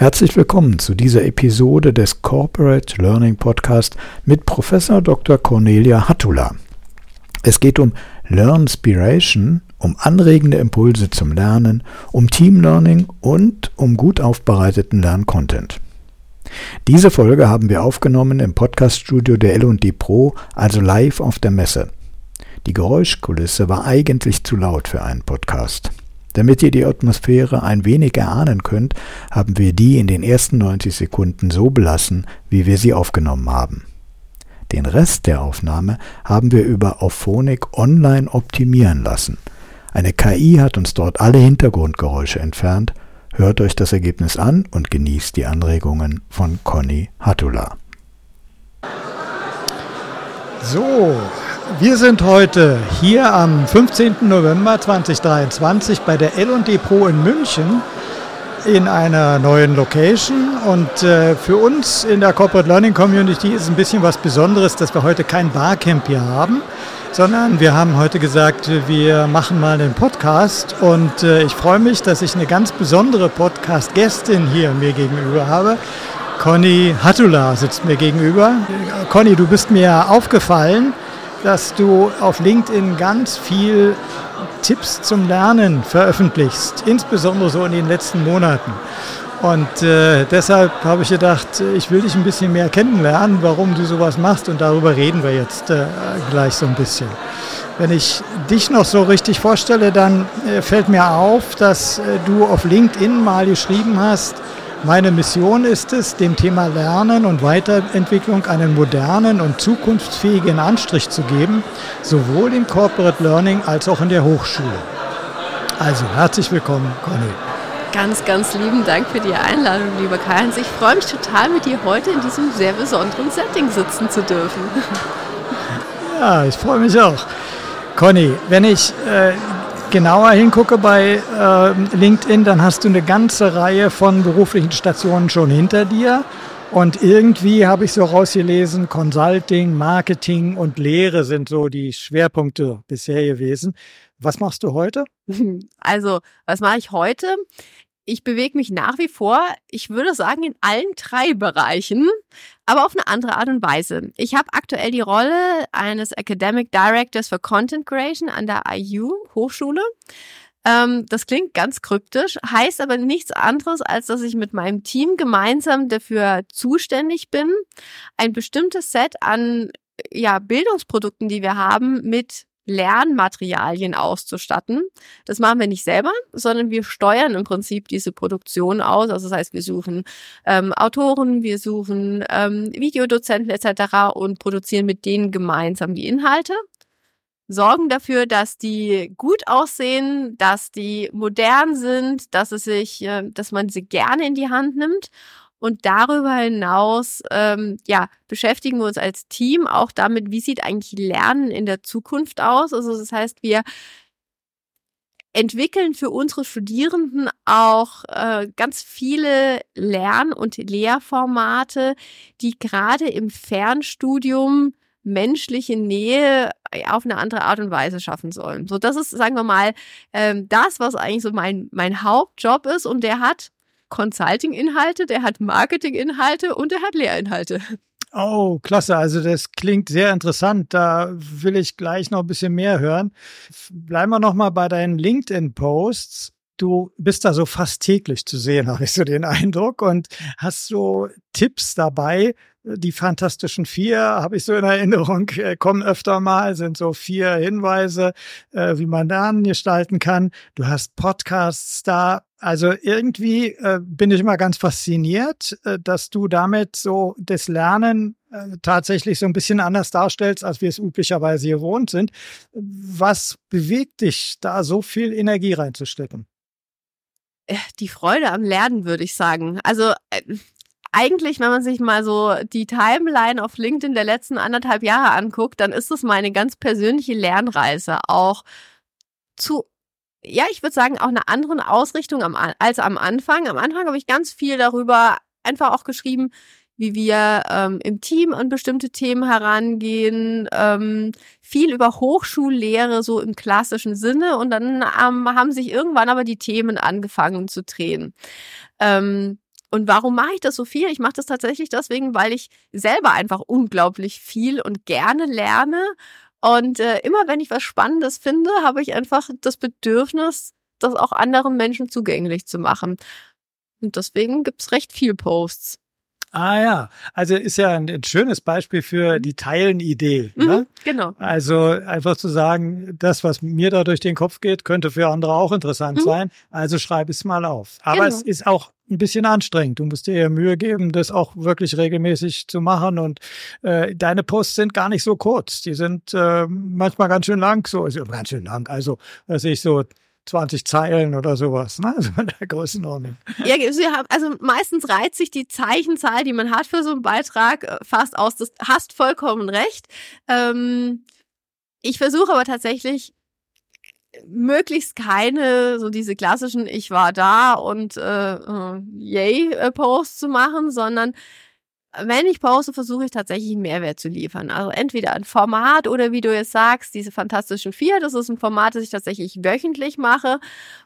Herzlich willkommen zu dieser Episode des Corporate Learning Podcast mit Professor Dr. Cornelia Hattula. Es geht um Learnspiration, um anregende Impulse zum Lernen, um Team Learning und um gut aufbereiteten Lerncontent. Diese Folge haben wir aufgenommen im Podcaststudio der L&D Pro, also live auf der Messe. Die Geräuschkulisse war eigentlich zu laut für einen Podcast. Damit ihr die Atmosphäre ein wenig erahnen könnt, haben wir die in den ersten 90 Sekunden so belassen, wie wir sie aufgenommen haben. Den Rest der Aufnahme haben wir über Auphonic online optimieren lassen. Eine KI hat uns dort alle Hintergrundgeräusche entfernt. Hört euch das Ergebnis an und genießt die Anregungen von Conny Hattula. So, wir sind heute hier am 15. November 2023 bei der L&D Pro in München in einer neuen Location und äh, für uns in der Corporate Learning Community ist ein bisschen was Besonderes, dass wir heute kein Barcamp hier haben, sondern wir haben heute gesagt, wir machen mal einen Podcast und äh, ich freue mich, dass ich eine ganz besondere Podcast-Gästin hier mir gegenüber habe. Conny Hattula sitzt mir gegenüber. Conny, du bist mir aufgefallen, dass du auf LinkedIn ganz viel Tipps zum Lernen veröffentlichst, insbesondere so in den letzten Monaten. Und äh, deshalb habe ich gedacht, ich will dich ein bisschen mehr kennenlernen, warum du sowas machst und darüber reden wir jetzt äh, gleich so ein bisschen. Wenn ich dich noch so richtig vorstelle, dann äh, fällt mir auf, dass äh, du auf LinkedIn mal geschrieben hast, meine Mission ist es, dem Thema Lernen und Weiterentwicklung einen modernen und zukunftsfähigen Anstrich zu geben, sowohl im Corporate Learning als auch in der Hochschule. Also herzlich willkommen, Conny. Ganz, ganz lieben Dank für die Einladung, lieber Karl-Heinz. Ich freue mich total, mit dir heute in diesem sehr besonderen Setting sitzen zu dürfen. Ja, ich freue mich auch. Conny, wenn ich äh, genauer hingucke bei äh, LinkedIn, dann hast du eine ganze Reihe von beruflichen Stationen schon hinter dir. Und irgendwie habe ich so rausgelesen, Consulting, Marketing und Lehre sind so die Schwerpunkte bisher gewesen. Was machst du heute? Also, was mache ich heute? Ich bewege mich nach wie vor, ich würde sagen, in allen drei Bereichen, aber auf eine andere Art und Weise. Ich habe aktuell die Rolle eines Academic Directors für Content Creation an der IU Hochschule. Ähm, das klingt ganz kryptisch, heißt aber nichts anderes, als dass ich mit meinem Team gemeinsam dafür zuständig bin, ein bestimmtes Set an ja, Bildungsprodukten, die wir haben, mit Lernmaterialien auszustatten. Das machen wir nicht selber, sondern wir steuern im Prinzip diese Produktion aus. Also das heißt, wir suchen ähm, Autoren, wir suchen ähm, Videodozenten etc. und produzieren mit denen gemeinsam die Inhalte sorgen dafür, dass die gut aussehen, dass die modern sind, dass es sich, äh, dass man sie gerne in die Hand nimmt und darüber hinaus, ähm, ja, beschäftigen wir uns als Team auch damit, wie sieht eigentlich Lernen in der Zukunft aus. Also das heißt, wir entwickeln für unsere Studierenden auch äh, ganz viele Lern- und Lehrformate, die gerade im Fernstudium menschliche Nähe auf eine andere Art und Weise schaffen sollen. So, das ist, sagen wir mal, ähm, das, was eigentlich so mein, mein Hauptjob ist und der hat Consulting-Inhalte, der hat Marketing-Inhalte und der hat Lehrinhalte. Oh, klasse. Also das klingt sehr interessant. Da will ich gleich noch ein bisschen mehr hören. Bleiben wir noch mal bei deinen LinkedIn-Posts. Du bist da so fast täglich zu sehen, habe ich so den Eindruck, und hast so Tipps dabei, die Fantastischen Vier, habe ich so in Erinnerung, äh, kommen öfter mal, sind so vier Hinweise, äh, wie man Lernen gestalten kann. Du hast Podcasts da. Also irgendwie äh, bin ich immer ganz fasziniert, dass du damit so das Lernen tatsächlich so ein bisschen anders darstellst, als wir es üblicherweise gewohnt sind. Was bewegt dich, da so viel Energie reinzustecken? Äh, die Freude am Lernen, würde ich sagen. Also eigentlich, wenn man sich mal so die Timeline auf LinkedIn der letzten anderthalb Jahre anguckt, dann ist es meine ganz persönliche Lernreise auch zu ja, ich würde sagen, auch einer anderen Ausrichtung am, als am Anfang. Am Anfang habe ich ganz viel darüber einfach auch geschrieben, wie wir ähm, im Team an bestimmte Themen herangehen, ähm, viel über Hochschullehre so im klassischen Sinne und dann ähm, haben sich irgendwann aber die Themen angefangen zu drehen. Ähm, und warum mache ich das so viel? Ich mache das tatsächlich deswegen, weil ich selber einfach unglaublich viel und gerne lerne. Und äh, immer wenn ich was Spannendes finde, habe ich einfach das Bedürfnis, das auch anderen Menschen zugänglich zu machen. Und deswegen gibt's recht viel Posts. Ah ja, also ist ja ein, ein schönes Beispiel für die Teilen-Idee. Mhm, ne? Genau. Also einfach zu sagen, das, was mir da durch den Kopf geht, könnte für andere auch interessant Mhm. sein. Also schreib es mal auf. Aber Genau. es ist auch ein bisschen anstrengend. Du musst dir ja Mühe geben, das auch wirklich regelmäßig zu machen. Und äh, deine Posts sind gar nicht so kurz. Die sind äh, manchmal ganz schön lang, so also ganz schön lang. Also, weiß ich so 20 Zeilen oder sowas, ne? Also in der Größenordnung. Ja, also meistens reizt sich die Zeichenzahl, die man hat für so einen Beitrag, äh, fast aus. Das hast vollkommen recht. Ähm, ich versuche aber tatsächlich möglichst keine so diese klassischen Ich war da und äh, äh, Yay äh, Posts zu machen, sondern wenn ich poste, versuche ich tatsächlich einen Mehrwert zu liefern. Also entweder ein Format oder wie du jetzt sagst, diese fantastischen vier, das ist ein Format, das ich tatsächlich wöchentlich mache,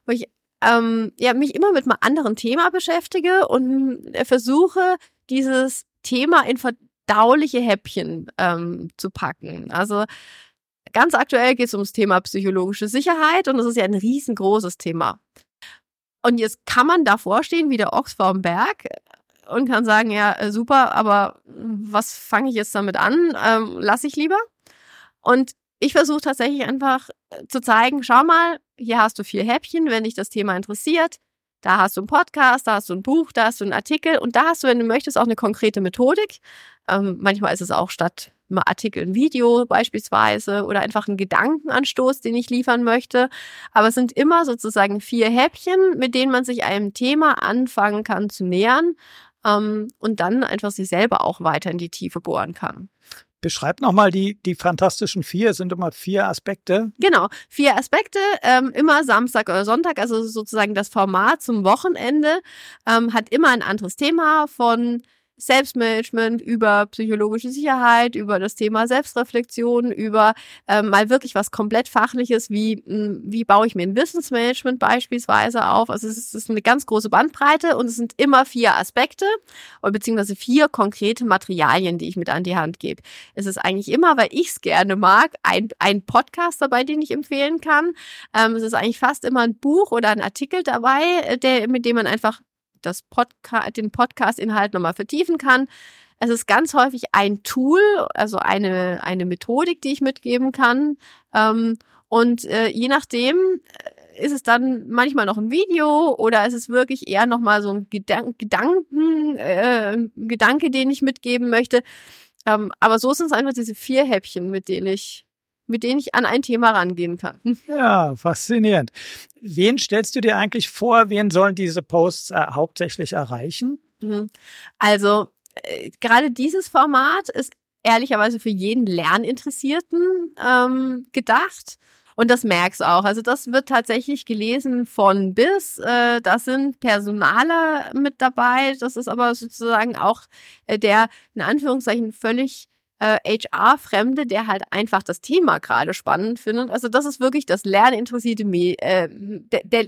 wo ich ähm, ja, mich immer mit einem anderen Thema beschäftige und äh, versuche, dieses Thema in verdauliche Häppchen ähm, zu packen. Also ganz aktuell geht es ums Thema psychologische Sicherheit und das ist ja ein riesengroßes Thema. Und jetzt kann man davor stehen wie der Ochs vorm Berg und kann sagen, ja, äh, super, aber was fange ich jetzt damit an? Ähm, lass ich lieber. Und ich versuche tatsächlich einfach äh, zu zeigen, schau mal, hier hast du vier Häppchen, wenn dich das Thema interessiert. Da hast du einen Podcast, da hast du ein Buch, da hast du einen Artikel und da hast du, wenn du möchtest, auch eine konkrete Methodik. Ähm, manchmal ist es auch statt einem Artikel ein Video beispielsweise oder einfach ein Gedankenanstoß, den ich liefern möchte. Aber es sind immer sozusagen vier Häppchen, mit denen man sich einem Thema anfangen kann zu nähern ähm, und dann einfach sich selber auch weiter in die Tiefe bohren kann. Beschreib nochmal die, die fantastischen vier, es sind immer vier Aspekte. Genau, vier Aspekte, ähm, immer Samstag oder Sonntag, also sozusagen das Format zum Wochenende, ähm, hat immer ein anderes Thema von Selbstmanagement, über psychologische Sicherheit, über das Thema Selbstreflexion, über ähm, mal wirklich was komplett Fachliches, wie, mh, wie baue ich mir ein Wissensmanagement beispielsweise auf. Also es ist, es ist eine ganz große Bandbreite und es sind immer vier Aspekte oder beziehungsweise vier konkrete Materialien, die ich mit an die Hand gebe. Es ist eigentlich immer, weil ich es gerne mag, ein, ein Podcast dabei, den ich empfehlen kann. Ähm, es ist eigentlich fast immer ein Buch oder ein Artikel dabei, äh, der, mit dem man einfach das Podca den Podcast-Inhalt nochmal vertiefen kann. Es ist ganz häufig ein Tool, also eine, eine Methodik, die ich mitgeben kann. Ähm, und äh, je nachdem äh, ist es dann manchmal noch ein Video oder ist es wirklich eher nochmal so ein Gedan Gedanken, äh, Gedanke, den ich mitgeben möchte. Ähm, aber so sind es einfach diese vier Häppchen, mit denen ich mit denen ich an ein Thema rangehen kann. Ja, faszinierend. Wen stellst du dir eigentlich vor, wen sollen diese Posts äh, hauptsächlich erreichen? Mhm. Also äh, gerade dieses Format ist ehrlicherweise für jeden Lerninteressierten ähm, gedacht. Und das merkst du auch. Also das wird tatsächlich gelesen von bis. Äh, da sind Personaler mit dabei. Das ist aber sozusagen auch äh, der in Anführungszeichen völlig äh, HR-Fremde, der halt einfach das Thema gerade spannend findet. Also das ist wirklich das lerninteressierte, äh,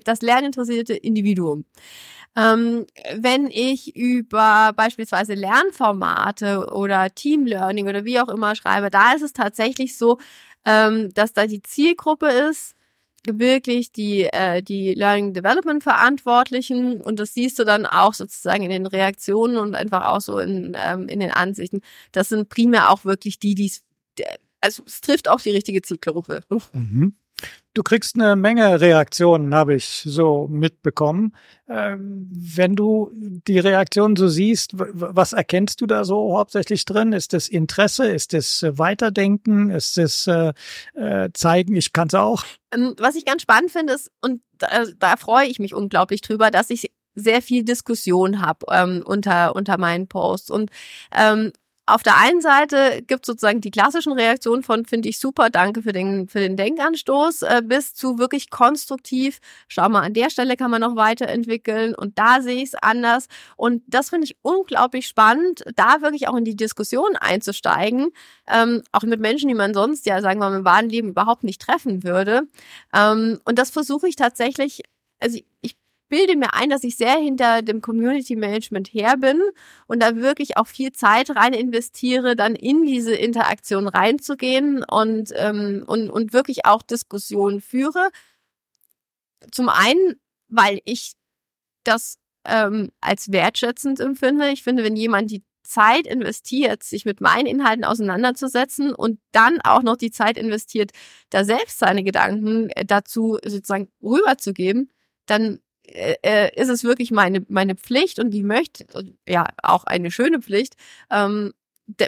das lerninteressierte Individuum. Ähm, wenn ich über beispielsweise Lernformate oder Team Learning oder wie auch immer schreibe, da ist es tatsächlich so, ähm, dass da die Zielgruppe ist, wirklich die, äh, die Learning Development Verantwortlichen und das siehst du dann auch sozusagen in den Reaktionen und einfach auch so in, ähm, in den Ansichten. Das sind primär auch wirklich die, die also es trifft auch die richtige Zielgruppe. Mhm. Du kriegst eine Menge Reaktionen, habe ich so mitbekommen. Ähm, wenn du die Reaktionen so siehst, was erkennst du da so hauptsächlich drin? Ist das Interesse? Ist das Weiterdenken? Ist das äh, äh, Zeigen, ich kann es auch? Ähm, was ich ganz spannend finde, ist, und da, da freue ich mich unglaublich drüber, dass ich sehr viel Diskussion habe ähm, unter, unter meinen Posts. Und ähm, auf der einen Seite gibt es sozusagen die klassischen Reaktionen von finde ich super, danke für den für den Denkanstoß, äh, bis zu wirklich konstruktiv. Schau mal, an der Stelle kann man noch weiterentwickeln und da sehe ich es anders. Und das finde ich unglaublich spannend, da wirklich auch in die Diskussion einzusteigen, ähm, auch mit Menschen, die man sonst ja sagen wir mal im wahren Leben überhaupt nicht treffen würde. Ähm, und das versuche ich tatsächlich. Also ich bilde mir ein, dass ich sehr hinter dem Community Management her bin und da wirklich auch viel Zeit rein investiere, dann in diese Interaktion reinzugehen und, ähm, und, und wirklich auch Diskussionen führe. Zum einen, weil ich das ähm, als wertschätzend empfinde. Ich finde, wenn jemand die Zeit investiert, sich mit meinen Inhalten auseinanderzusetzen und dann auch noch die Zeit investiert, da selbst seine Gedanken äh, dazu sozusagen rüberzugeben, dann äh, äh, ist es wirklich meine, meine Pflicht und die möchte, ja, auch eine schöne Pflicht, ähm,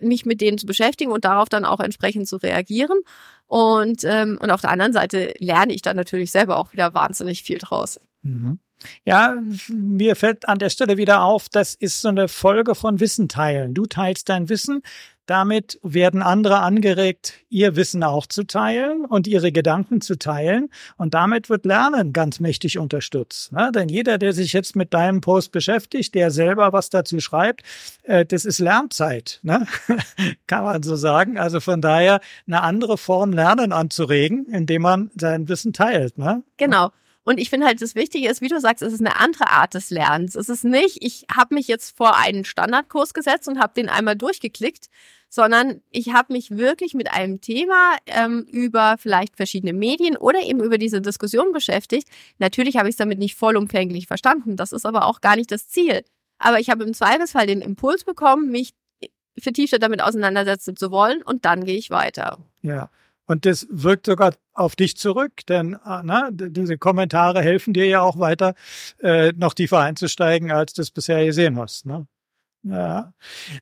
mich mit denen zu beschäftigen und darauf dann auch entsprechend zu reagieren. Und, ähm, und auf der anderen Seite lerne ich dann natürlich selber auch wieder wahnsinnig viel draus. Mhm. Ja, mir fällt an der Stelle wieder auf, das ist so eine Folge von Wissen teilen. Du teilst dein Wissen, damit werden andere angeregt, ihr Wissen auch zu teilen und ihre Gedanken zu teilen. Und damit wird Lernen ganz mächtig unterstützt. Ne? Denn jeder, der sich jetzt mit deinem Post beschäftigt, der selber was dazu schreibt, äh, das ist Lernzeit. Ne? Kann man so sagen. Also von daher eine andere Form, Lernen anzuregen, indem man sein Wissen teilt. Ne? Genau. Und ich finde halt, das Wichtige ist, wie du sagst, es ist eine andere Art des Lernens. Es ist nicht, ich habe mich jetzt vor einen Standardkurs gesetzt und habe den einmal durchgeklickt, sondern ich habe mich wirklich mit einem Thema ähm, über vielleicht verschiedene Medien oder eben über diese Diskussion beschäftigt. Natürlich habe ich es damit nicht vollumfänglich verstanden. Das ist aber auch gar nicht das Ziel. Aber ich habe im Zweifelsfall den Impuls bekommen, mich vertiefter damit auseinandersetzen zu wollen und dann gehe ich weiter. Ja. Und das wirkt sogar auf dich zurück, denn äh, na, diese Kommentare helfen dir ja auch weiter, äh, noch tiefer einzusteigen, als du es bisher gesehen hast. Ne? Ja.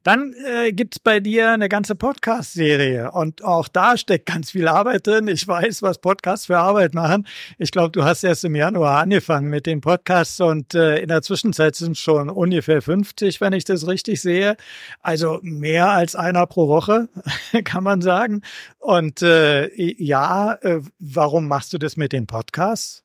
Dann äh, gibt bei dir eine ganze Podcast-Serie und auch da steckt ganz viel Arbeit drin. Ich weiß, was Podcasts für Arbeit machen. Ich glaube, du hast erst im Januar angefangen mit den Podcasts und äh, in der Zwischenzeit sind schon ungefähr 50, wenn ich das richtig sehe. Also mehr als einer pro Woche, kann man sagen. Und äh, ja, äh, warum machst du das mit den Podcasts?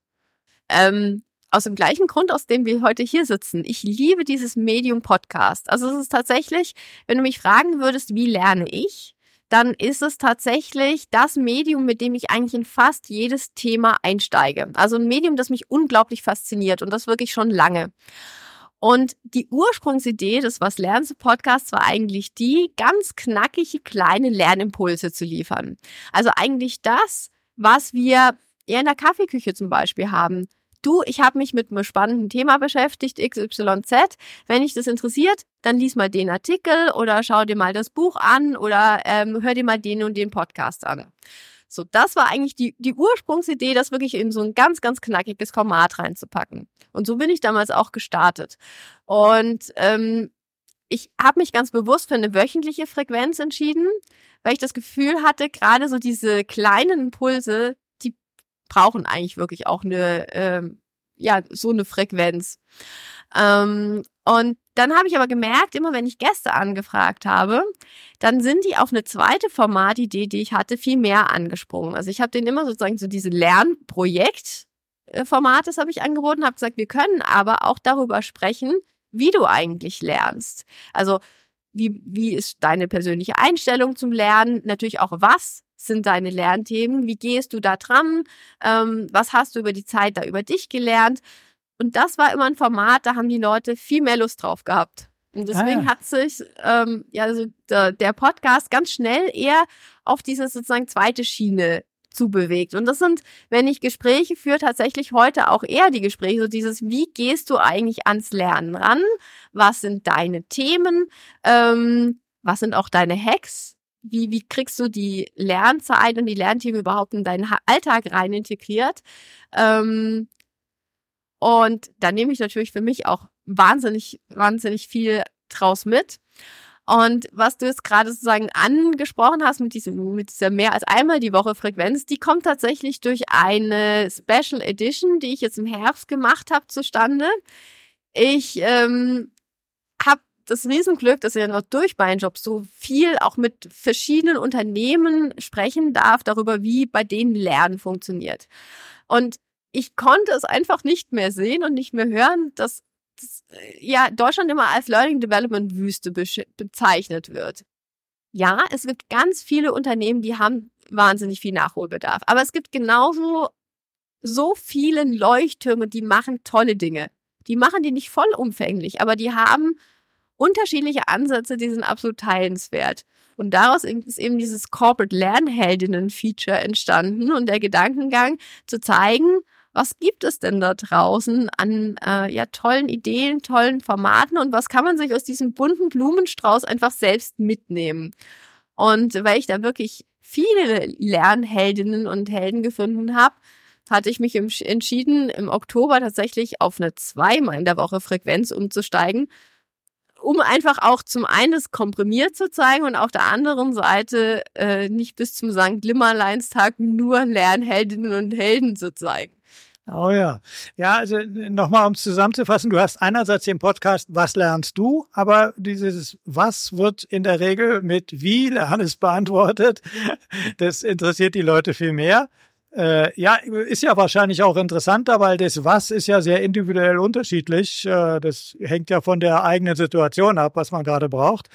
Ähm, aus dem gleichen Grund, aus dem wir heute hier sitzen. Ich liebe dieses Medium Podcast. Also es ist tatsächlich, wenn du mich fragen würdest, wie lerne ich, dann ist es tatsächlich das Medium, mit dem ich eigentlich in fast jedes Thema einsteige. Also ein Medium, das mich unglaublich fasziniert und das wirklich schon lange. Und die Ursprungsidee des Was lernst du Podcasts war eigentlich die, ganz knackige kleine Lernimpulse zu liefern. Also eigentlich das, was wir eher in der Kaffeeküche zum Beispiel haben du, ich habe mich mit einem spannenden Thema beschäftigt, XYZ. Wenn dich das interessiert, dann lies mal den Artikel oder schau dir mal das Buch an oder ähm, hör dir mal den und den Podcast an. So, das war eigentlich die, die Ursprungsidee, das wirklich in so ein ganz, ganz knackiges Format reinzupacken. Und so bin ich damals auch gestartet. Und ähm, ich habe mich ganz bewusst für eine wöchentliche Frequenz entschieden, weil ich das Gefühl hatte, gerade so diese kleinen Impulse, brauchen eigentlich wirklich auch eine, ähm, ja, so eine Frequenz. Ähm, und dann habe ich aber gemerkt, immer wenn ich Gäste angefragt habe, dann sind die auf eine zweite Formatidee, die ich hatte, viel mehr angesprungen. Also ich habe denen immer sozusagen so diese Lernprojekt Formates habe ich angeboten, habe gesagt, wir können aber auch darüber sprechen, wie du eigentlich lernst. Also wie, wie ist deine persönliche Einstellung zum Lernen? Natürlich auch, was sind deine Lernthemen? Wie gehst du da dran? Ähm, was hast du über die Zeit da über dich gelernt? Und das war immer ein Format, da haben die Leute viel mehr Lust drauf gehabt. Und deswegen ah, ja. hat sich ähm, ja also der, der Podcast ganz schnell eher auf diese sozusagen zweite Schiene zubewegt. Und das sind, wenn ich Gespräche führe, tatsächlich heute auch eher die Gespräche, so dieses, wie gehst du eigentlich ans Lernen ran? Was sind deine Themen? Ähm, was sind auch deine Hacks? Wie, wie kriegst du die Lernzeit und die Lernthemen überhaupt in deinen Alltag rein integriert? Ähm, und da nehme ich natürlich für mich auch wahnsinnig, wahnsinnig viel draus mit. Und was du jetzt gerade sozusagen angesprochen hast mit, diesem, mit dieser mehr als einmal die Woche Frequenz, die kommt tatsächlich durch eine Special Edition, die ich jetzt im Herbst gemacht habe, zustande. Ich ähm, das Riesenglück, dass ich ja noch durch meinen Job so viel auch mit verschiedenen Unternehmen sprechen darf darüber, wie bei denen Lernen funktioniert. Und ich konnte es einfach nicht mehr sehen und nicht mehr hören, dass, dass ja Deutschland immer als Learning Development Wüste be bezeichnet wird. Ja, es gibt ganz viele Unternehmen, die haben wahnsinnig viel Nachholbedarf. Aber es gibt genauso so viele Leuchttürme, die machen tolle Dinge. Die machen die nicht vollumfänglich, aber die haben unterschiedliche Ansätze, die sind absolut teilenswert. Und daraus ist eben dieses Corporate Lernheldinnen-Feature entstanden und der Gedankengang zu zeigen, was gibt es denn da draußen an äh, ja, tollen Ideen, tollen Formaten und was kann man sich aus diesem bunten Blumenstrauß einfach selbst mitnehmen. Und weil ich da wirklich viele Lernheldinnen und Helden gefunden habe, hatte ich mich entschieden, im Oktober tatsächlich auf eine zweimal in der Woche Frequenz umzusteigen, um einfach auch zum einen es komprimiert zu zeigen und auf der anderen Seite äh, nicht bis zum St. Limmerleinstag nur Lernheldinnen und Helden zu zeigen. Oh ja. Ja, also nochmal, um es zusammenzufassen, du hast einerseits den Podcast Was lernst du? Aber dieses Was wird in der Regel mit Wie lernst beantwortet. Das interessiert die Leute viel mehr. Äh, ja, ist ja wahrscheinlich auch interessanter, weil das Was ist ja sehr individuell unterschiedlich. Äh, das hängt ja von der eigenen Situation ab, was man gerade braucht.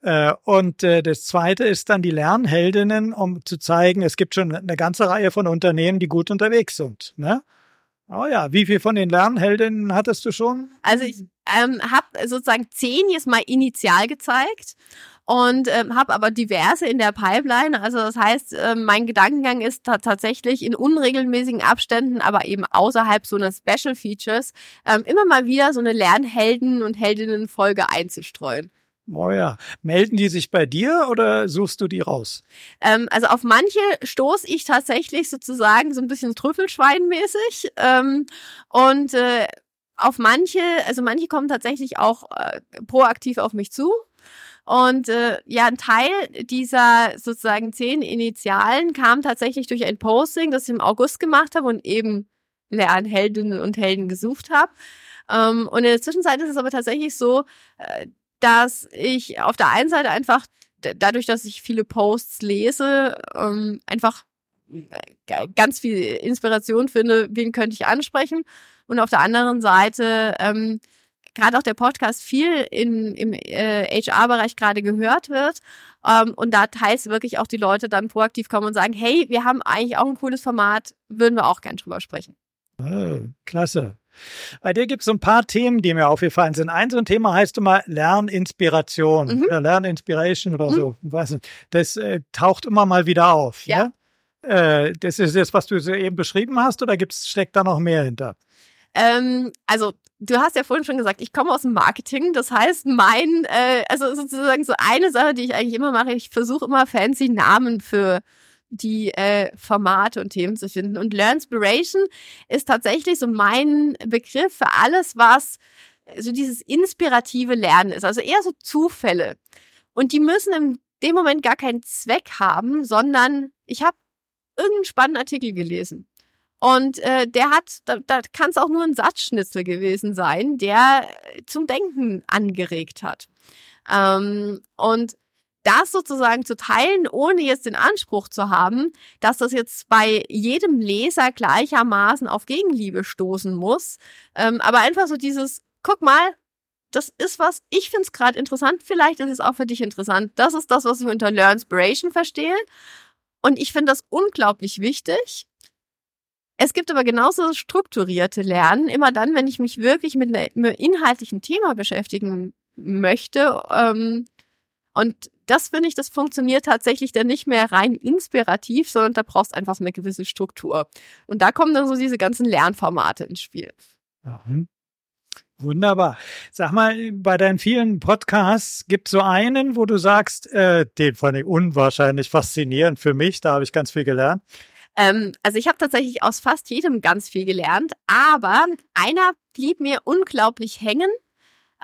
Äh, und äh, das zweite ist dann die Lernheldinnen, um zu zeigen, es gibt schon eine ganze Reihe von Unternehmen, die gut unterwegs sind. Ne? Oh ja, wie viel von den Lernheldinnen hattest du schon? Also ich ähm, habe sozusagen zehn jetzt mal initial gezeigt und ähm, habe aber diverse in der Pipeline. Also das heißt, äh, mein Gedankengang ist tatsächlich in unregelmäßigen Abständen, aber eben außerhalb so einer Special Features, ähm, immer mal wieder so eine Lernhelden- und Heldinnen-Folge einzustreuen. Oh ja. Melden die sich bei dir oder suchst du die raus? Ähm, also auf manche stoße ich tatsächlich sozusagen so ein bisschen Trüffelschweinmäßig. Ähm, und äh, auf manche, also manche kommen tatsächlich auch äh, proaktiv auf mich zu. Und äh, ja, ein Teil dieser sozusagen zehn Initialen kam tatsächlich durch ein Posting, das ich im August gemacht habe und eben Lernheldinnen und Helden gesucht habe. Ähm, und in der Zwischenzeit ist es aber tatsächlich so, äh, dass ich auf der einen Seite einfach dadurch, dass ich viele Posts lese, ähm, einfach äh, ganz viel Inspiration finde, wen könnte ich ansprechen. Und auf der anderen Seite ähm, gerade auch der Podcast viel in, im äh, HR-Bereich gerade gehört wird. Ähm, und da teils wirklich auch die Leute dann proaktiv kommen und sagen, hey, wir haben eigentlich auch ein cooles Format, würden wir auch gern drüber sprechen. Oh, klasse. Bei dir gibt es so ein paar Themen, die mir aufgefallen sind. Ein so ein Thema heißt immer Lerninspiration mhm. Lerninspiration oder mhm. so. Weiß Das äh, taucht immer mal wieder auf. Ja. ja? Äh, das ist das, was du so eben beschrieben hast, oder gibt's, steckt da noch mehr hinter? Ähm, also du hast ja vorhin schon gesagt, ich komme aus dem Marketing. Das heißt, mein, äh, also sozusagen so eine Sache, die ich eigentlich immer mache, ich versuche immer fancy Namen für die äh, Formate und Themen zu finden. Und Learnspiration ist tatsächlich so mein Begriff für alles, was so dieses inspirative Lernen ist. Also eher so Zufälle. Und die müssen in dem Moment gar keinen Zweck haben, sondern ich habe irgendeinen spannenden Artikel gelesen. Und äh, der hat, da, da kann es auch nur ein Satzschnitzel gewesen sein, der zum Denken angeregt hat. Ähm, und das sozusagen zu teilen, ohne jetzt den Anspruch zu haben, dass das jetzt bei jedem Leser gleichermaßen auf Gegenliebe stoßen muss. Ähm, aber einfach so dieses, guck mal, das ist was, ich finde es gerade interessant, vielleicht ist es auch für dich interessant. Das ist das, was ich unter Learnspiration verstehe. Und ich finde das unglaublich wichtig. Es gibt aber genauso strukturierte Lernen, immer dann, wenn ich mich wirklich mit einem inhaltlichen Thema beschäftigen möchte. Ähm, und das finde ich, das funktioniert tatsächlich dann nicht mehr rein inspirativ, sondern da brauchst du einfach eine gewisse Struktur. Und da kommen dann so diese ganzen Lernformate ins Spiel. Ja. Wunderbar. Sag mal, bei deinen vielen Podcasts gibt es so einen, wo du sagst, äh, den fand ich unwahrscheinlich faszinierend für mich, da habe ich ganz viel gelernt. Ähm, also ich habe tatsächlich aus fast jedem ganz viel gelernt, aber einer blieb mir unglaublich hängen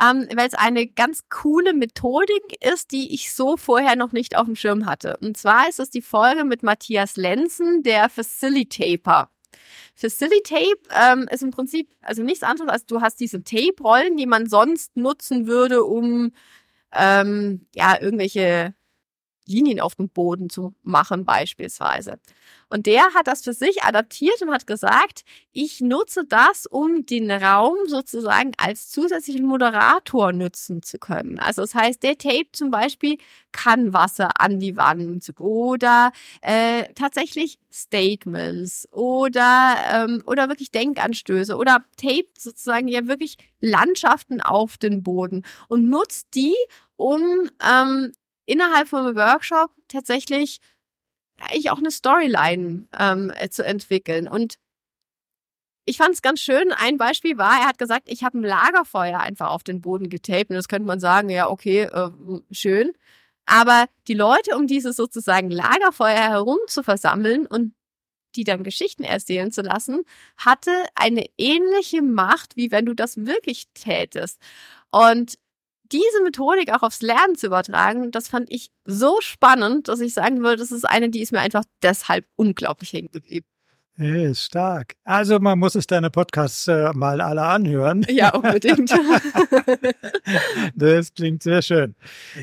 ähm, weil es eine ganz coole Methodik ist, die ich so vorher noch nicht auf dem Schirm hatte. Und zwar ist es die Folge mit Matthias Lenzen, der Facilitator. Facilitape ähm, ist im Prinzip also nichts anderes als du hast diese Tape-Rollen, die man sonst nutzen würde, um ähm, ja irgendwelche Linien auf dem Boden zu machen beispielsweise. Und der hat das für sich adaptiert und hat gesagt, ich nutze das, um den Raum sozusagen als zusätzlichen Moderator nutzen zu können. Also das heißt, der Tape zum Beispiel kann Wasser an die Wand oder äh, tatsächlich Statements oder ähm, oder wirklich Denkanstöße oder Tape sozusagen ja wirklich Landschaften auf den Boden und nutzt die, um ähm, innerhalb von einem Workshop tatsächlich eigentlich auch eine Storyline ähm, äh, zu entwickeln. Und ich fand es ganz schön. Ein Beispiel war, er hat gesagt, ich habe ein Lagerfeuer einfach auf den Boden getaped. Und das könnte man sagen, ja, okay, äh, schön. Aber die Leute, um dieses sozusagen Lagerfeuer herum zu versammeln und die dann Geschichten erzählen zu lassen, hatte eine ähnliche Macht, wie wenn du das wirklich tätest. Und diese Methodik auch aufs Lernen zu übertragen, das fand ich so spannend, dass ich sagen würde, das ist eine, die ist mir einfach deshalb unglaublich hängen geblieben. Hey, stark. Also man muss sich deine Podcasts äh, mal alle anhören. Ja, unbedingt. das klingt sehr schön.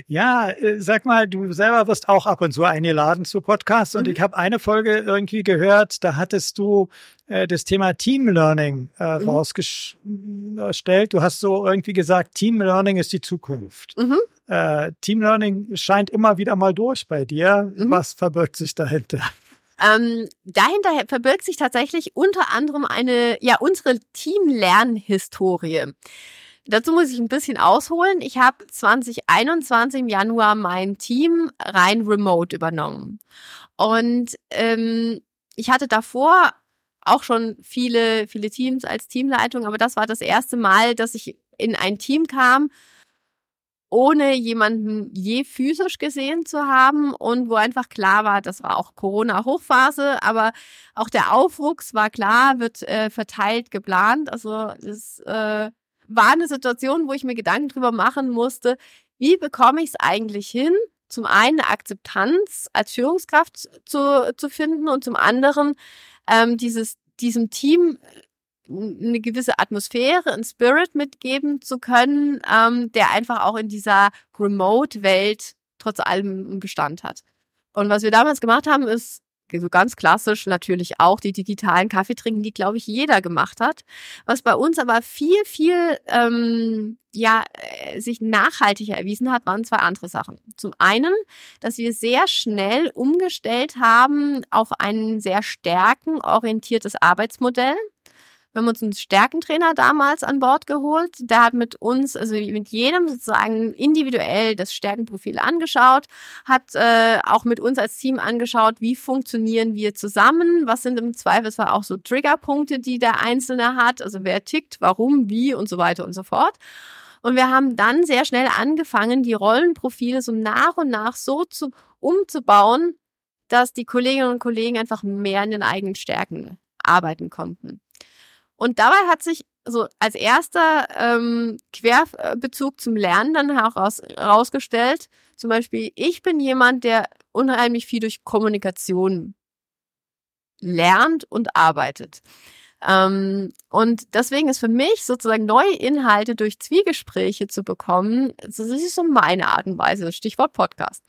Ja, äh, sag mal, du selber wirst auch ab und zu eingeladen zu Podcasts und mhm. ich habe eine Folge irgendwie gehört, da hattest du äh, das Thema Team Learning äh, mhm. rausgestellt. Du hast so irgendwie gesagt, Team Learning ist die Zukunft. Mhm. Äh, Team Learning scheint immer wieder mal durch bei dir. Mhm. Was verbirgt sich dahinter? Ähm, dahinter verbirgt sich tatsächlich unter anderem eine, ja, unsere Teamlernhistorie. Dazu muss ich ein bisschen ausholen. Ich habe 2021 im Januar mein Team rein remote übernommen. Und ähm, ich hatte davor auch schon viele, viele Teams als Teamleitung, aber das war das erste Mal, dass ich in ein Team kam, ohne jemanden je physisch gesehen zu haben und wo einfach klar war, das war auch Corona-Hochphase, aber auch der Aufwuchs war klar, wird äh, verteilt geplant. Also es äh, war eine Situation, wo ich mir Gedanken drüber machen musste, wie bekomme ich es eigentlich hin, zum einen eine Akzeptanz als Führungskraft zu, zu finden und zum anderen ähm, dieses diesem Team eine gewisse Atmosphäre, ein Spirit mitgeben zu können, ähm, der einfach auch in dieser Remote-Welt trotz allem Bestand hat. Und was wir damals gemacht haben, ist so ganz klassisch natürlich auch die digitalen Kaffee trinken, die glaube ich jeder gemacht hat. Was bei uns aber viel viel ähm, ja äh, sich nachhaltiger erwiesen hat, waren zwei andere Sachen. Zum einen, dass wir sehr schnell umgestellt haben auf ein sehr stärkenorientiertes Arbeitsmodell. Wir haben uns einen Stärkentrainer damals an Bord geholt. Der hat mit uns, also mit jedem sozusagen individuell das Stärkenprofil angeschaut, hat äh, auch mit uns als Team angeschaut, wie funktionieren wir zusammen, was sind im Zweifelsfall auch so Triggerpunkte, die der Einzelne hat, also wer tickt, warum, wie und so weiter und so fort. Und wir haben dann sehr schnell angefangen, die Rollenprofile so nach und nach so zu, umzubauen, dass die Kolleginnen und Kollegen einfach mehr in den eigenen Stärken arbeiten konnten. Und dabei hat sich so als erster ähm, Querbezug zum Lernen dann heraus, herausgestellt, zum Beispiel, ich bin jemand, der unheimlich viel durch Kommunikation lernt und arbeitet. Ähm, und deswegen ist für mich sozusagen neue Inhalte durch Zwiegespräche zu bekommen, das ist so meine Art und Weise, Stichwort Podcast.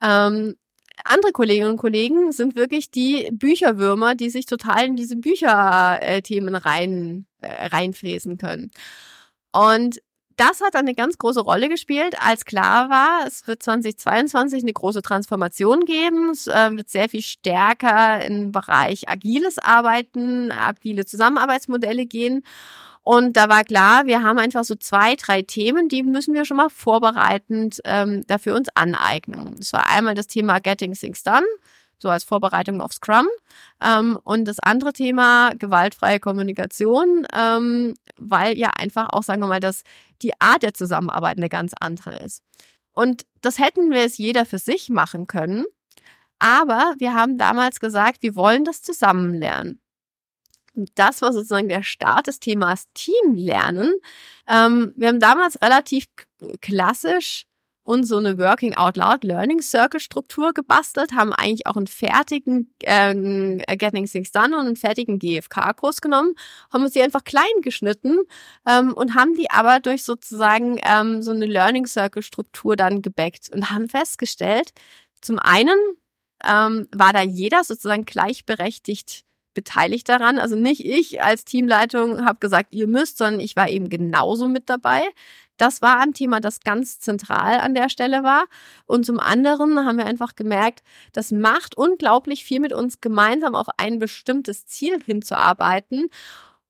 Ähm, andere Kolleginnen und Kollegen sind wirklich die Bücherwürmer, die sich total in diese Bücherthemen rein, äh, reinfräsen können. Und das hat eine ganz große Rolle gespielt, als klar war, es wird 2022 eine große Transformation geben. Es äh, wird sehr viel stärker im Bereich agiles Arbeiten, agile Zusammenarbeitsmodelle gehen. Und da war klar, wir haben einfach so zwei, drei Themen, die müssen wir schon mal vorbereitend ähm, dafür uns aneignen. Das war einmal das Thema Getting Things Done, so als Vorbereitung auf Scrum. Ähm, und das andere Thema gewaltfreie Kommunikation, ähm, weil ja einfach auch, sagen wir mal, dass die Art der Zusammenarbeit eine ganz andere ist. Und das hätten wir es jeder für sich machen können. Aber wir haben damals gesagt, wir wollen das zusammen lernen das war sozusagen der Start des Themas Teamlernen. Ähm, wir haben damals relativ klassisch und so eine Working Out Loud Learning Circle Struktur gebastelt, haben eigentlich auch einen fertigen äh, Getting Things Done und einen fertigen GFK-Kurs genommen, haben uns die einfach klein geschnitten ähm, und haben die aber durch sozusagen ähm, so eine Learning Circle Struktur dann gebackt und haben festgestellt, zum einen ähm, war da jeder sozusagen gleichberechtigt beteiligt daran. Also nicht ich als Teamleitung habe gesagt, ihr müsst, sondern ich war eben genauso mit dabei. Das war ein Thema, das ganz zentral an der Stelle war. Und zum anderen haben wir einfach gemerkt, das macht unglaublich viel mit uns gemeinsam auf ein bestimmtes Ziel hinzuarbeiten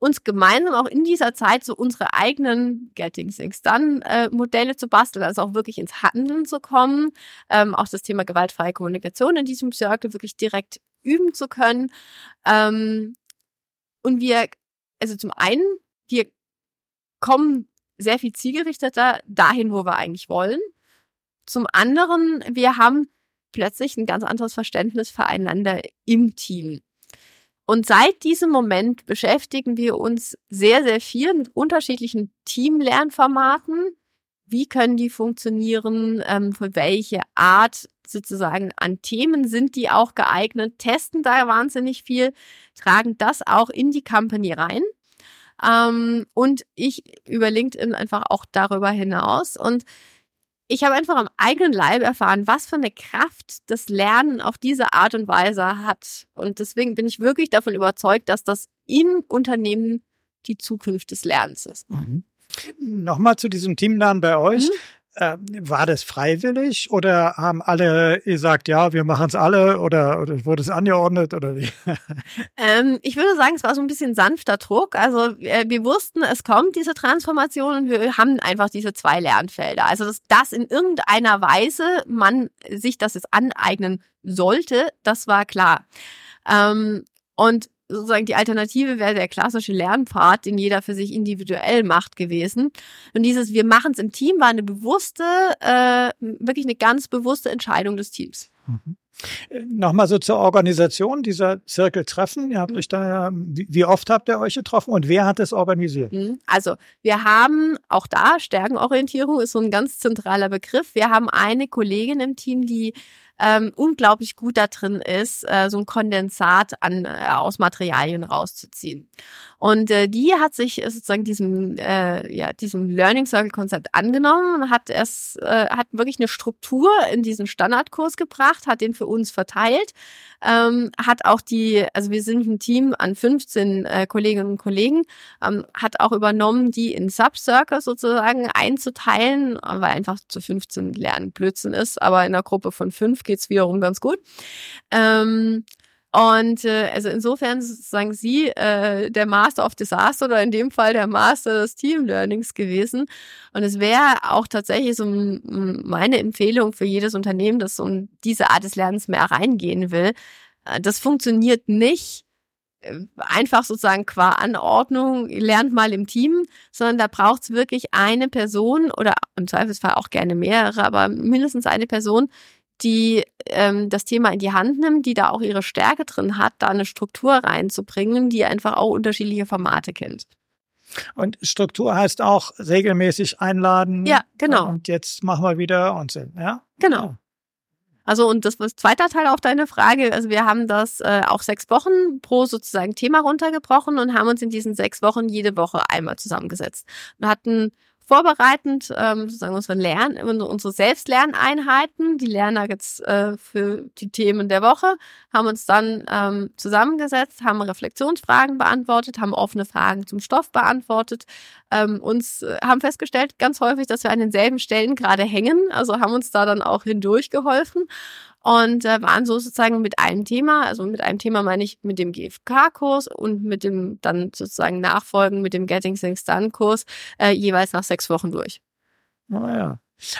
uns gemeinsam auch in dieser Zeit so unsere eigenen Getting Things Done äh, Modelle zu basteln, also auch wirklich ins Handeln zu kommen, ähm, auch das Thema gewaltfreie Kommunikation in diesem Circle wirklich direkt üben zu können. Ähm, und wir, also zum einen, wir kommen sehr viel zielgerichteter dahin, wo wir eigentlich wollen. Zum anderen, wir haben plötzlich ein ganz anderes Verständnis füreinander im Team. Und seit diesem Moment beschäftigen wir uns sehr, sehr viel mit unterschiedlichen Teamlernformaten. Wie können die funktionieren? Ähm, für welche Art sozusagen an Themen sind die auch geeignet? Testen da wahnsinnig viel, tragen das auch in die Company rein. Ähm, und ich über LinkedIn einfach auch darüber hinaus. Und ich habe einfach am eigenen Leib erfahren, was für eine Kraft das Lernen auf diese Art und Weise hat. Und deswegen bin ich wirklich davon überzeugt, dass das im Unternehmen die Zukunft des Lernens ist. Mhm. Nochmal zu diesem Teamlernen bei euch. Mhm. Äh, war das freiwillig oder haben alle gesagt, ja, wir machen es alle oder, oder wurde es angeordnet oder wie? Ähm, ich würde sagen, es war so ein bisschen sanfter Druck. Also äh, wir wussten, es kommt diese Transformation und wir haben einfach diese zwei Lernfelder. Also dass das in irgendeiner Weise man sich das jetzt aneignen sollte, das war klar. Ähm, und sozusagen die Alternative wäre der klassische Lernpfad, den jeder für sich individuell macht gewesen. Und dieses Wir machen es im Team war eine bewusste, äh, wirklich eine ganz bewusste Entscheidung des Teams. Mhm. Nochmal so zur Organisation dieser Zirkeltreffen. Ihr habt euch da, wie oft habt ihr euch getroffen und wer hat es organisiert? Mhm. Also, wir haben auch da, Stärkenorientierung ist so ein ganz zentraler Begriff. Wir haben eine Kollegin im Team, die ähm, unglaublich gut da drin ist, äh, so ein Kondensat an, äh, aus Materialien rauszuziehen. Und äh, die hat sich sozusagen diesem, äh, ja, diesem Learning Circle Konzept angenommen, hat es, äh, hat wirklich eine Struktur in diesen Standardkurs gebracht, hat den für uns verteilt, ähm, hat auch die, also wir sind ein Team an 15 äh, Kolleginnen und Kollegen, ähm, hat auch übernommen, die in Subcircles sozusagen einzuteilen, weil einfach zu 15 lernen Blödsinn ist, aber in einer Gruppe von fünf geht's wiederum ganz gut. Ähm, und äh, also insofern sozusagen sie äh, der Master of Disaster oder in dem Fall der Master des Team Learnings gewesen. Und es wäre auch tatsächlich so meine Empfehlung für jedes Unternehmen, das in diese Art des Lernens mehr reingehen will. Äh, das funktioniert nicht äh, einfach sozusagen qua Anordnung, lernt mal im Team, sondern da braucht es wirklich eine Person oder im Zweifelsfall auch gerne mehrere, aber mindestens eine Person, die ähm, das Thema in die Hand nimmt, die da auch ihre Stärke drin hat, da eine Struktur reinzubringen, die einfach auch unterschiedliche Formate kennt. Und Struktur heißt auch regelmäßig einladen. Ja, genau. Und jetzt machen wir wieder und so, ja? Genau. Also und das was zweiter Teil auf deine Frage. Also wir haben das äh, auf sechs Wochen pro sozusagen Thema runtergebrochen und haben uns in diesen sechs Wochen jede Woche einmal zusammengesetzt und hatten vorbereitend ähm, sozusagen unsere Lern unsere Selbstlerneinheiten, die Lernnuggets äh, für die Themen der Woche, haben uns dann ähm, zusammengesetzt, haben Reflexionsfragen beantwortet, haben offene Fragen zum Stoff beantwortet, ähm, uns äh, haben festgestellt ganz häufig, dass wir an denselben Stellen gerade hängen, also haben uns da dann auch hindurch geholfen und äh, waren so sozusagen mit einem Thema, also mit einem Thema meine ich mit dem GFK-Kurs und mit dem dann sozusagen Nachfolgen mit dem Getting Things Done-Kurs äh, jeweils nach sechs Wochen durch. Naja. Ah,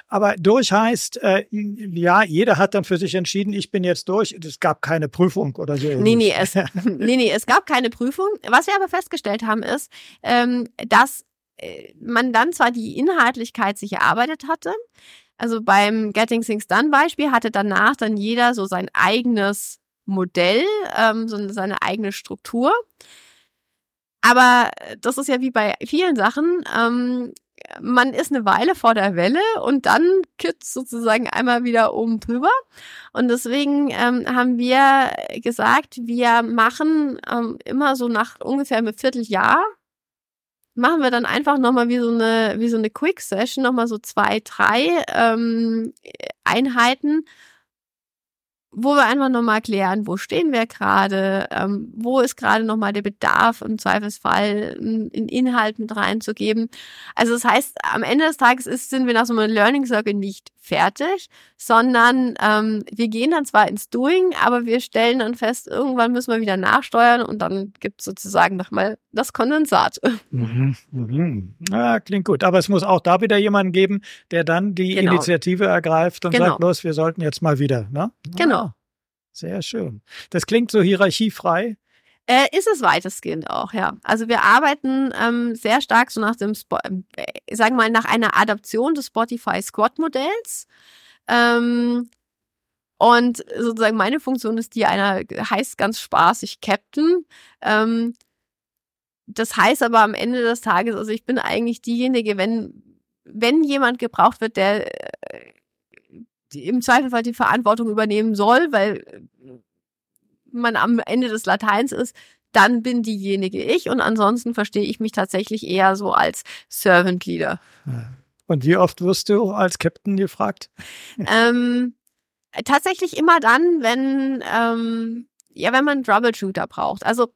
Aber durch heißt, äh, ja, jeder hat dann für sich entschieden, ich bin jetzt durch. Es gab keine Prüfung oder so. Nee, nee, es, nee, nee, es gab keine Prüfung. Was wir aber festgestellt haben, ist, ähm, dass äh, man dann zwar die Inhaltlichkeit sich erarbeitet hatte, also beim Getting Things Done Beispiel hatte danach dann jeder so sein eigenes Modell, ähm, so seine eigene Struktur. Aber das ist ja wie bei vielen Sachen. Ähm, man ist eine Weile vor der Welle und dann kippt sozusagen einmal wieder oben drüber. Und deswegen ähm, haben wir gesagt, wir machen ähm, immer so nach ungefähr einem Vierteljahr machen wir dann einfach nochmal wie so eine, wie so eine Quick Session, nochmal so zwei, drei ähm, Einheiten, wo wir einfach nochmal klären, wo stehen wir gerade, ähm, wo ist gerade nochmal der Bedarf im Zweifelsfall in, in Inhalt mit reinzugeben. Also das heißt, am Ende des Tages ist, sind wir nach so einem Learning Circle nicht fertig, sondern ähm, wir gehen dann zwar ins Doing, aber wir stellen dann fest, irgendwann müssen wir wieder nachsteuern und dann gibt es sozusagen nochmal das Kondensat. Mhm, mhm. Ja, klingt gut. Aber es muss auch da wieder jemanden geben, der dann die genau. Initiative ergreift und genau. sagt, los, wir sollten jetzt mal wieder. Ne? Genau. Ah, sehr schön. Das klingt so hierarchiefrei. Äh, ist es weitestgehend auch, ja. Also wir arbeiten ähm, sehr stark so nach dem, Spo äh, sagen wir mal, nach einer Adaption des Spotify Squad Modells. Ähm, und sozusagen meine Funktion ist die einer, heißt ganz spaßig Captain. Ähm, das heißt aber am Ende des Tages, also ich bin eigentlich diejenige, wenn, wenn jemand gebraucht wird, der äh, im Zweifelsfall die Verantwortung übernehmen soll, weil man am Ende des Lateins ist, dann bin diejenige ich und ansonsten verstehe ich mich tatsächlich eher so als Servant Leader. Und wie oft wirst du als Captain gefragt? Ähm, tatsächlich immer dann, wenn ähm, ja, wenn man Troubleshooter braucht. Also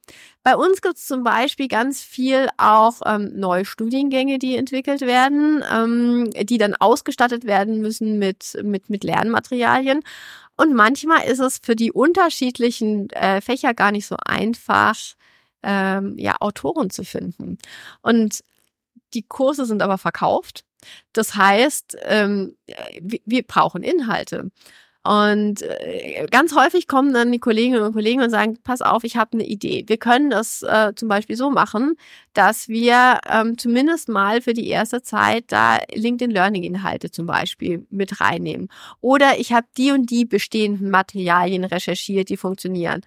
bei uns gibt es zum Beispiel ganz viel auch ähm, neue Studiengänge, die entwickelt werden, ähm, die dann ausgestattet werden müssen mit, mit, mit Lernmaterialien. Und manchmal ist es für die unterschiedlichen äh, Fächer gar nicht so einfach, ähm, ja, Autoren zu finden. Und die Kurse sind aber verkauft. Das heißt, ähm, wir, wir brauchen Inhalte. Und äh, ganz häufig kommen dann die Kolleginnen und Kollegen und sagen, pass auf, ich habe eine Idee. Wir können das äh, zum Beispiel so machen, dass wir ähm, zumindest mal für die erste Zeit da LinkedIn Learning Inhalte zum Beispiel mit reinnehmen. Oder ich habe die und die bestehenden Materialien recherchiert, die funktionieren.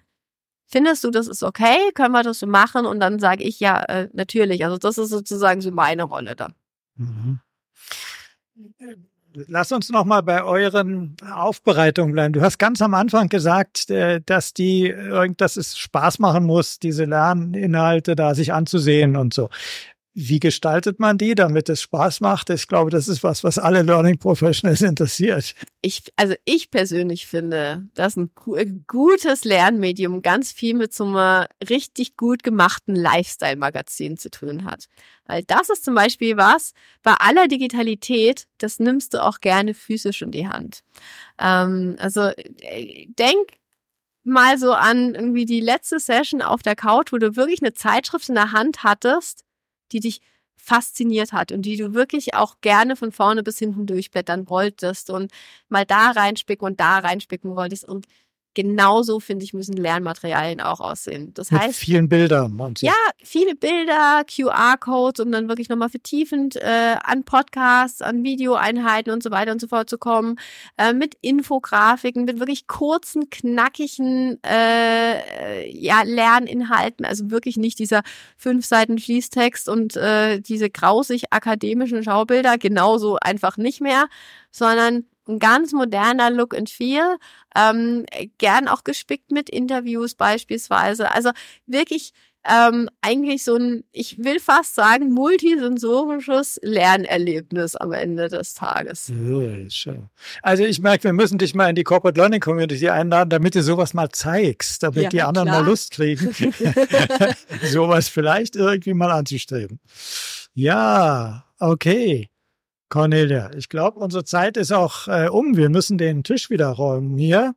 Findest du, das ist okay? Können wir das so machen? Und dann sage ich ja, äh, natürlich. Also das ist sozusagen so meine Rolle dann. Mhm. Lass uns noch mal bei euren Aufbereitungen bleiben. Du hast ganz am Anfang gesagt, äh, dass die, dass es Spaß machen muss, diese Lerninhalte da sich anzusehen und so. Wie gestaltet man die, damit es Spaß macht? Ich glaube, das ist was, was alle Learning Professionals interessiert. Ich, also ich persönlich finde, dass ein gutes Lernmedium ganz viel mit so einem richtig gut gemachten Lifestyle-Magazin zu tun hat. Weil das ist zum Beispiel was, bei aller Digitalität, das nimmst du auch gerne physisch in die Hand. Ähm, also äh, denk mal so an irgendwie die letzte Session auf der Couch, wo du wirklich eine Zeitschrift in der Hand hattest die dich fasziniert hat und die du wirklich auch gerne von vorne bis hinten durchblättern wolltest und mal da reinspicken und da reinspicken wolltest. Und genauso, finde ich, müssen Lernmaterialien auch aussehen. Das Mit heißt. vielen Bildern. Ja, viele Bilder, QR-Codes, um dann wirklich nochmal vertiefend äh, an Podcasts, an Videoeinheiten und so weiter und so fort zu kommen. Äh, mit Infografiken, mit wirklich kurzen, knackigen äh, ja, Lerninhalten. Also wirklich nicht dieser fünf Seiten Fließtext und äh, diese grausig akademischen Schaubilder. Genauso einfach nicht mehr, sondern ein ganz moderner Look and Feel, ähm, gern auch gespickt mit Interviews beispielsweise. Also wirklich ähm, eigentlich so ein, ich will fast sagen, multisensorisches Lernerlebnis am Ende des Tages. Also ich merke, wir müssen dich mal in die Corporate Learning Community einladen, damit du sowas mal zeigst, damit ja, die anderen klar. mal Lust kriegen, sowas vielleicht irgendwie mal anzustreben. Ja, okay. Cornelia, ich glaube, unsere Zeit ist auch äh, um. Wir müssen den Tisch wieder räumen hier.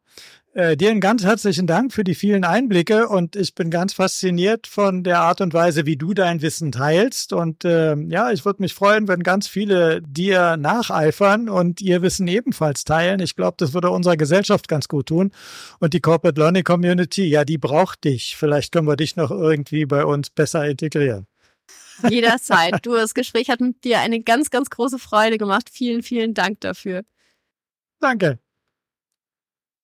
Äh, dir einen ganz herzlichen Dank für die vielen Einblicke und ich bin ganz fasziniert von der Art und Weise, wie du dein Wissen teilst. Und äh, ja, ich würde mich freuen, wenn ganz viele dir nacheifern und ihr Wissen ebenfalls teilen. Ich glaube, das würde unserer Gesellschaft ganz gut tun. Und die Corporate Learning Community, ja, die braucht dich. Vielleicht können wir dich noch irgendwie bei uns besser integrieren. Jederzeit. Du, das Gespräch hat mit dir eine ganz, ganz große Freude gemacht. Vielen, vielen Dank dafür. Danke.